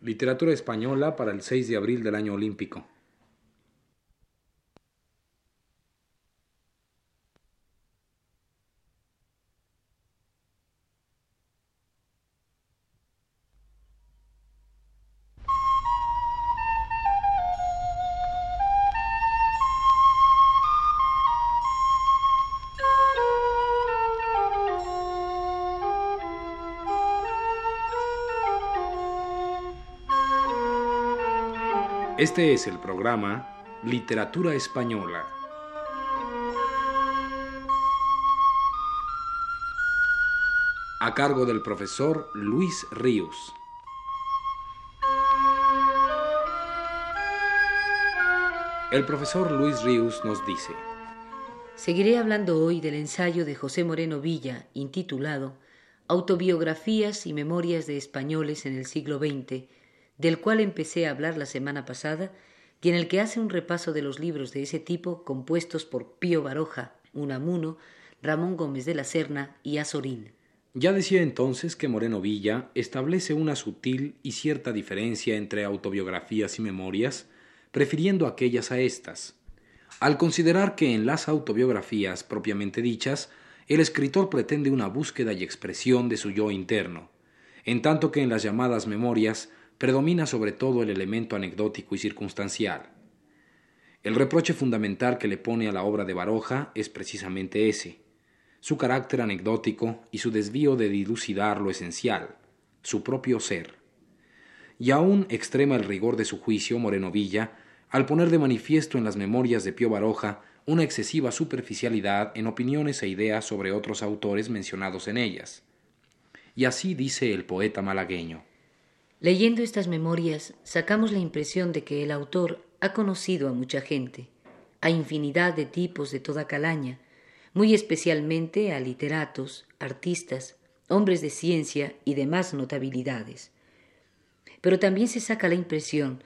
Literatura española para el 6 de abril del año olímpico. Este es el programa Literatura Española. A cargo del profesor Luis Ríos. El profesor Luis Ríos nos dice. Seguiré hablando hoy del ensayo de José Moreno Villa, intitulado Autobiografías y Memorias de Españoles en el siglo XX, del cual empecé a hablar la semana pasada y en el que hace un repaso de los libros de ese tipo compuestos por Pío Baroja, Unamuno, Ramón Gómez de la Serna y Azorín. Ya decía entonces que Moreno Villa establece una sutil y cierta diferencia entre autobiografías y memorias, prefiriendo aquellas a estas, al considerar que en las autobiografías propiamente dichas, el escritor pretende una búsqueda y expresión de su yo interno, en tanto que en las llamadas memorias predomina sobre todo el elemento anecdótico y circunstancial. El reproche fundamental que le pone a la obra de Baroja es precisamente ese, su carácter anecdótico y su desvío de dilucidar lo esencial, su propio ser. Y aún extrema el rigor de su juicio Moreno Villa al poner de manifiesto en las memorias de Pío Baroja una excesiva superficialidad en opiniones e ideas sobre otros autores mencionados en ellas. Y así dice el poeta malagueño. Leyendo estas memorias sacamos la impresión de que el autor ha conocido a mucha gente, a infinidad de tipos de toda calaña, muy especialmente a literatos, artistas, hombres de ciencia y demás notabilidades. Pero también se saca la impresión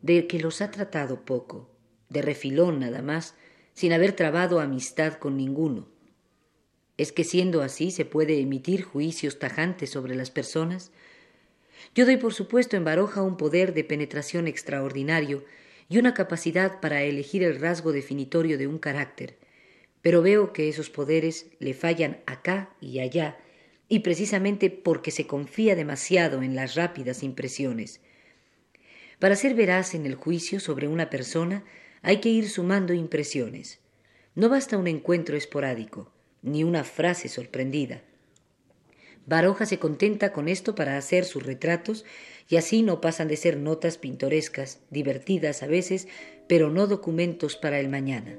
de que los ha tratado poco, de refilón nada más, sin haber trabado amistad con ninguno. ¿Es que siendo así se puede emitir juicios tajantes sobre las personas? Yo doy por supuesto en Baroja un poder de penetración extraordinario y una capacidad para elegir el rasgo definitorio de un carácter, pero veo que esos poderes le fallan acá y allá, y precisamente porque se confía demasiado en las rápidas impresiones. Para ser veraz en el juicio sobre una persona hay que ir sumando impresiones. No basta un encuentro esporádico, ni una frase sorprendida. Baroja se contenta con esto para hacer sus retratos y así no pasan de ser notas pintorescas, divertidas a veces, pero no documentos para el mañana.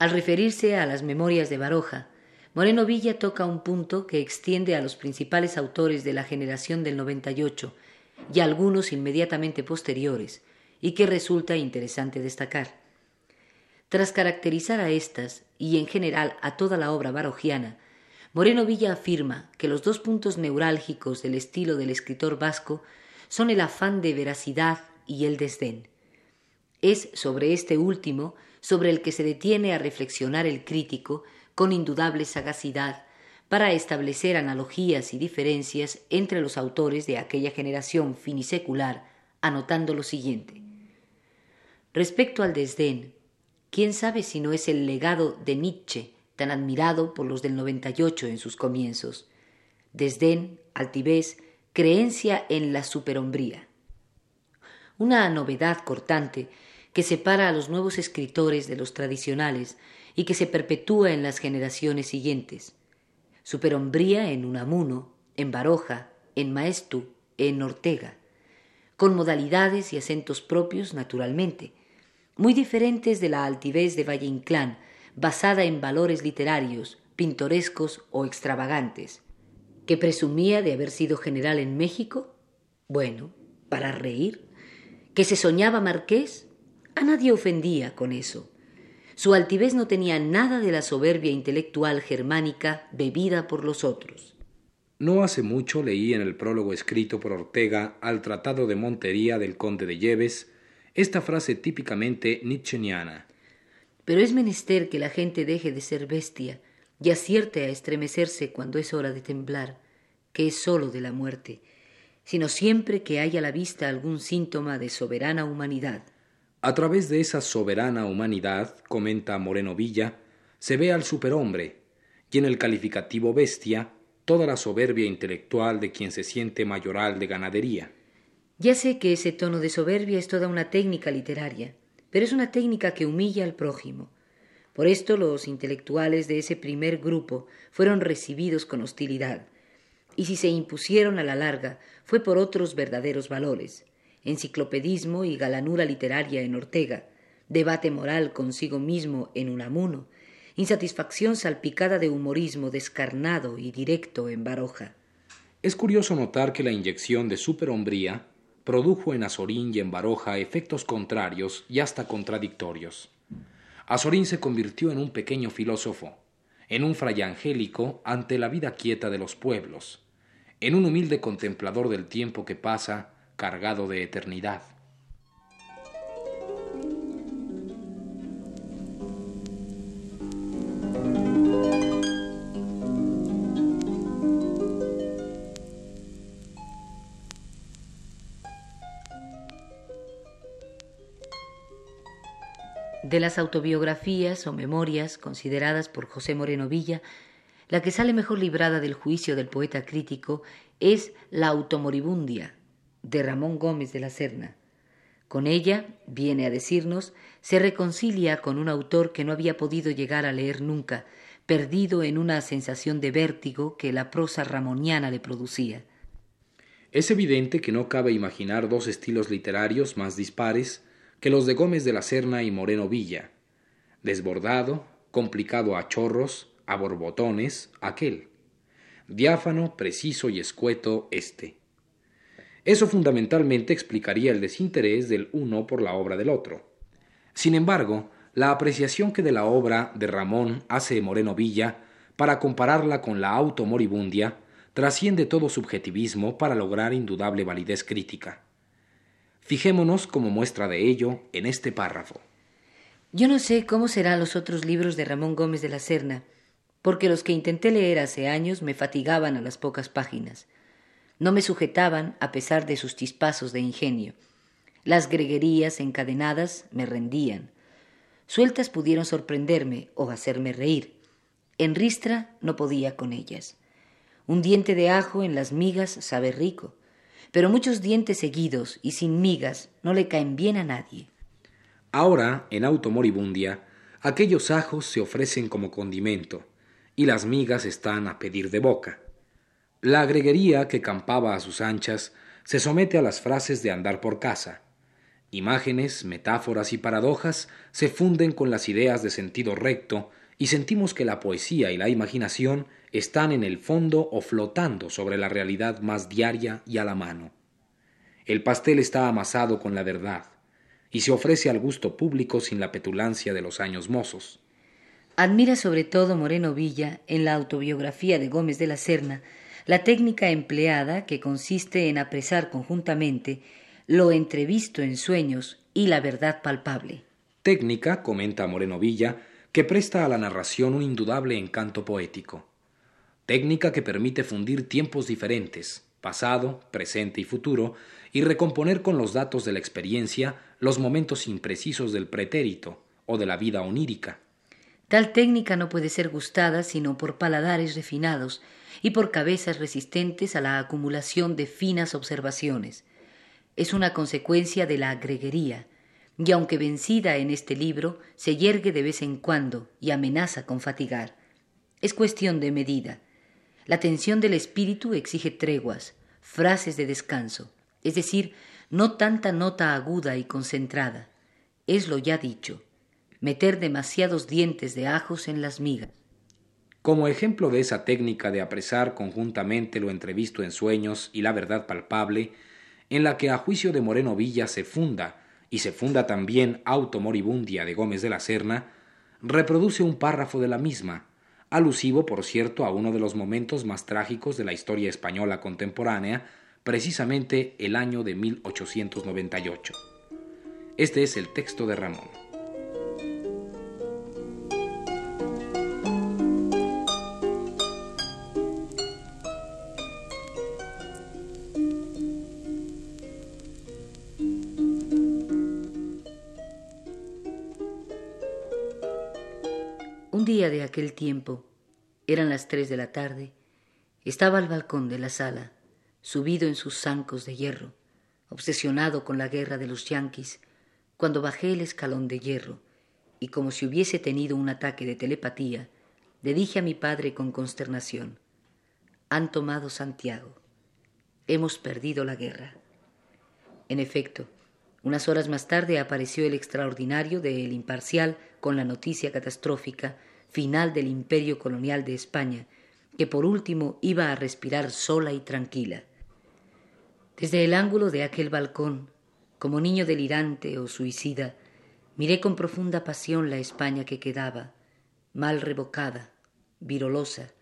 Al referirse a las memorias de Baroja, Moreno Villa toca un punto que extiende a los principales autores de la generación del 98 y a algunos inmediatamente posteriores, y que resulta interesante destacar. Tras caracterizar a estas y en general a toda la obra barojiana, Moreno Villa afirma que los dos puntos neurálgicos del estilo del escritor vasco son el afán de veracidad y el desdén. Es sobre este último sobre el que se detiene a reflexionar el crítico con indudable sagacidad para establecer analogías y diferencias entre los autores de aquella generación finisecular, anotando lo siguiente. Respecto al desdén, quién sabe si no es el legado de Nietzsche, tan admirado por los del 98 en sus comienzos. Desdén, altivez, creencia en la superhombría. Una novedad cortante que separa a los nuevos escritores de los tradicionales y que se perpetúa en las generaciones siguientes. Superhombría en Unamuno, en Baroja, en Maestu, en Ortega, con modalidades y acentos propios naturalmente, muy diferentes de la altivez de Valle Inclán, basada en valores literarios, pintorescos o extravagantes. ¿Que presumía de haber sido general en México? Bueno, para reír. ¿Que se soñaba marqués? A nadie ofendía con eso. Su altivez no tenía nada de la soberbia intelectual germánica bebida por los otros. No hace mucho leí en el prólogo escrito por Ortega al Tratado de Montería del Conde de Lleves esta frase típicamente nietzscheana. Pero es menester que la gente deje de ser bestia y acierte a estremecerse cuando es hora de temblar, que es sólo de la muerte, sino siempre que haya a la vista algún síntoma de soberana humanidad. A través de esa soberana humanidad, comenta Moreno Villa, se ve al superhombre, y en el calificativo bestia toda la soberbia intelectual de quien se siente mayoral de ganadería. Ya sé que ese tono de soberbia es toda una técnica literaria, pero es una técnica que humilla al prójimo. Por esto los intelectuales de ese primer grupo fueron recibidos con hostilidad, y si se impusieron a la larga fue por otros verdaderos valores, enciclopedismo y galanura literaria en Ortega, debate moral consigo mismo en Unamuno, insatisfacción salpicada de humorismo descarnado y directo en Baroja. Es curioso notar que la inyección de superhombría produjo en Azorín y en Baroja efectos contrarios y hasta contradictorios. Azorín se convirtió en un pequeño filósofo, en un fray angélico ante la vida quieta de los pueblos, en un humilde contemplador del tiempo que pasa cargado de eternidad. De las autobiografías o memorias consideradas por José Moreno Villa, la que sale mejor librada del juicio del poeta crítico es La automoribundia de Ramón Gómez de la Serna. Con ella, viene a decirnos, se reconcilia con un autor que no había podido llegar a leer nunca, perdido en una sensación de vértigo que la prosa ramoniana le producía. Es evidente que no cabe imaginar dos estilos literarios más dispares que los de Gómez de la Serna y Moreno Villa. Desbordado, complicado a chorros, a borbotones, aquel. Diáfano, preciso y escueto este. Eso fundamentalmente explicaría el desinterés del uno por la obra del otro. Sin embargo, la apreciación que de la obra de Ramón hace Moreno Villa para compararla con la automoribundia trasciende todo subjetivismo para lograr indudable validez crítica. Fijémonos como muestra de ello en este párrafo. Yo no sé cómo serán los otros libros de Ramón Gómez de la Serna, porque los que intenté leer hace años me fatigaban a las pocas páginas. No me sujetaban a pesar de sus chispazos de ingenio. Las greguerías encadenadas me rendían. Sueltas pudieron sorprenderme o hacerme reír. En ristra no podía con ellas. Un diente de ajo en las migas sabe rico pero muchos dientes seguidos y sin migas no le caen bien a nadie. Ahora, en automoribundia, aquellos ajos se ofrecen como condimento, y las migas están a pedir de boca. La agreguería que campaba a sus anchas se somete a las frases de andar por casa. Imágenes, metáforas y paradojas se funden con las ideas de sentido recto y sentimos que la poesía y la imaginación están en el fondo o flotando sobre la realidad más diaria y a la mano. El pastel está amasado con la verdad y se ofrece al gusto público sin la petulancia de los años mozos. Admira sobre todo Moreno Villa en la autobiografía de Gómez de la Serna la técnica empleada que consiste en apresar conjuntamente lo entrevisto en sueños y la verdad palpable. Técnica, comenta Moreno Villa, que presta a la narración un indudable encanto poético técnica que permite fundir tiempos diferentes, pasado, presente y futuro, y recomponer con los datos de la experiencia los momentos imprecisos del pretérito o de la vida onírica. Tal técnica no puede ser gustada sino por paladares refinados y por cabezas resistentes a la acumulación de finas observaciones. Es una consecuencia de la agreguería, y aunque vencida en este libro, se yergue de vez en cuando y amenaza con fatigar. Es cuestión de medida. La tensión del espíritu exige treguas, frases de descanso, es decir, no tanta nota aguda y concentrada. Es lo ya dicho, meter demasiados dientes de ajos en las migas. Como ejemplo de esa técnica de apresar conjuntamente lo entrevisto en sueños y la verdad palpable, en la que a juicio de Moreno Villa se funda, y se funda también Automoribundia de Gómez de la Serna, reproduce un párrafo de la misma, alusivo, por cierto, a uno de los momentos más trágicos de la historia española contemporánea, precisamente el año de 1898. Este es el texto de Ramón. Aquel tiempo, eran las tres de la tarde, estaba al balcón de la sala, subido en sus zancos de hierro, obsesionado con la guerra de los yanquis, cuando bajé el escalón de hierro y como si hubiese tenido un ataque de telepatía, le dije a mi padre con consternación, han tomado Santiago, hemos perdido la guerra. En efecto, unas horas más tarde apareció el extraordinario de El Imparcial con la noticia catastrófica final del imperio colonial de España, que por último iba a respirar sola y tranquila. Desde el ángulo de aquel balcón, como niño delirante o suicida, miré con profunda pasión la España que quedaba, mal revocada, virolosa,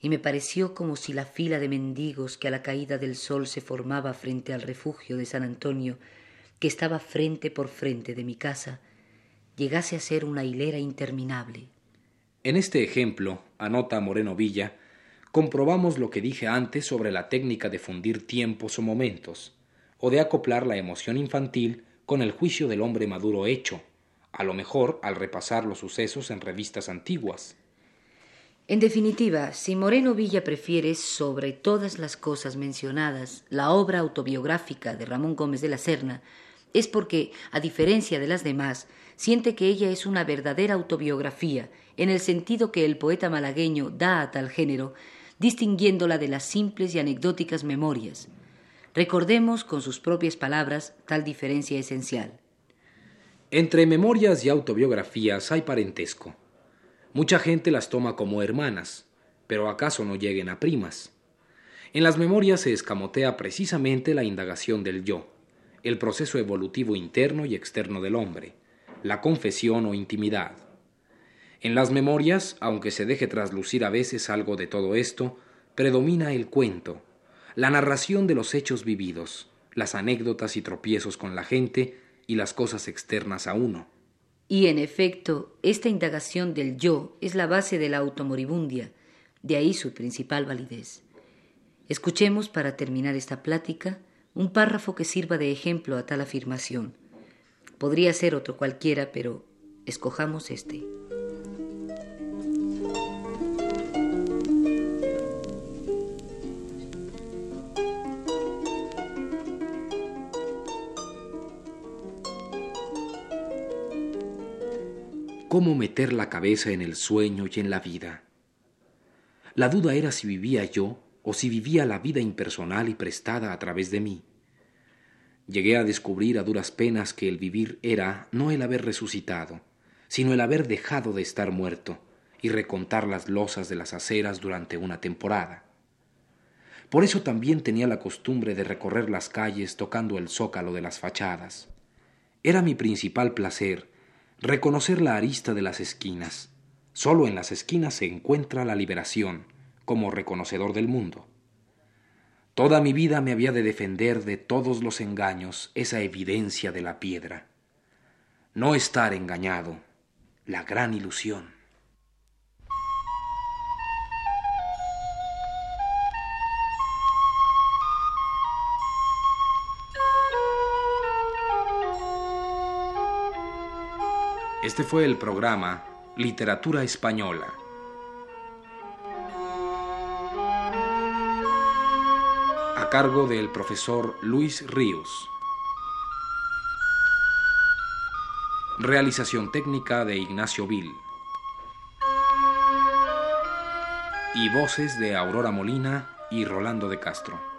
y me pareció como si la fila de mendigos que a la caída del sol se formaba frente al refugio de San Antonio, que estaba frente por frente de mi casa, llegase a ser una hilera interminable. En este ejemplo, anota Moreno Villa, comprobamos lo que dije antes sobre la técnica de fundir tiempos o momentos, o de acoplar la emoción infantil con el juicio del hombre maduro hecho, a lo mejor al repasar los sucesos en revistas antiguas. En definitiva, si Moreno Villa prefiere, sobre todas las cosas mencionadas, la obra autobiográfica de Ramón Gómez de la Serna, es porque, a diferencia de las demás, siente que ella es una verdadera autobiografía, en el sentido que el poeta malagueño da a tal género, distinguiéndola de las simples y anecdóticas memorias. Recordemos con sus propias palabras tal diferencia esencial. Entre memorias y autobiografías hay parentesco. Mucha gente las toma como hermanas, pero acaso no lleguen a primas. En las memorias se escamotea precisamente la indagación del yo, el proceso evolutivo interno y externo del hombre, la confesión o intimidad. En las memorias, aunque se deje traslucir a veces algo de todo esto, predomina el cuento, la narración de los hechos vividos, las anécdotas y tropiezos con la gente y las cosas externas a uno. Y en efecto, esta indagación del yo es la base de la automoribundia, de ahí su principal validez. Escuchemos para terminar esta plática un párrafo que sirva de ejemplo a tal afirmación. Podría ser otro cualquiera, pero escojamos este. cómo meter la cabeza en el sueño y en la vida. La duda era si vivía yo o si vivía la vida impersonal y prestada a través de mí. Llegué a descubrir a duras penas que el vivir era no el haber resucitado, sino el haber dejado de estar muerto y recontar las losas de las aceras durante una temporada. Por eso también tenía la costumbre de recorrer las calles tocando el zócalo de las fachadas. Era mi principal placer reconocer la arista de las esquinas. Solo en las esquinas se encuentra la liberación, como reconocedor del mundo. Toda mi vida me había de defender de todos los engaños esa evidencia de la piedra. No estar engañado, la gran ilusión. Este fue el programa Literatura Española. Cargo del profesor Luis Ríos. Realización técnica de Ignacio Vil. Y voces de Aurora Molina y Rolando de Castro.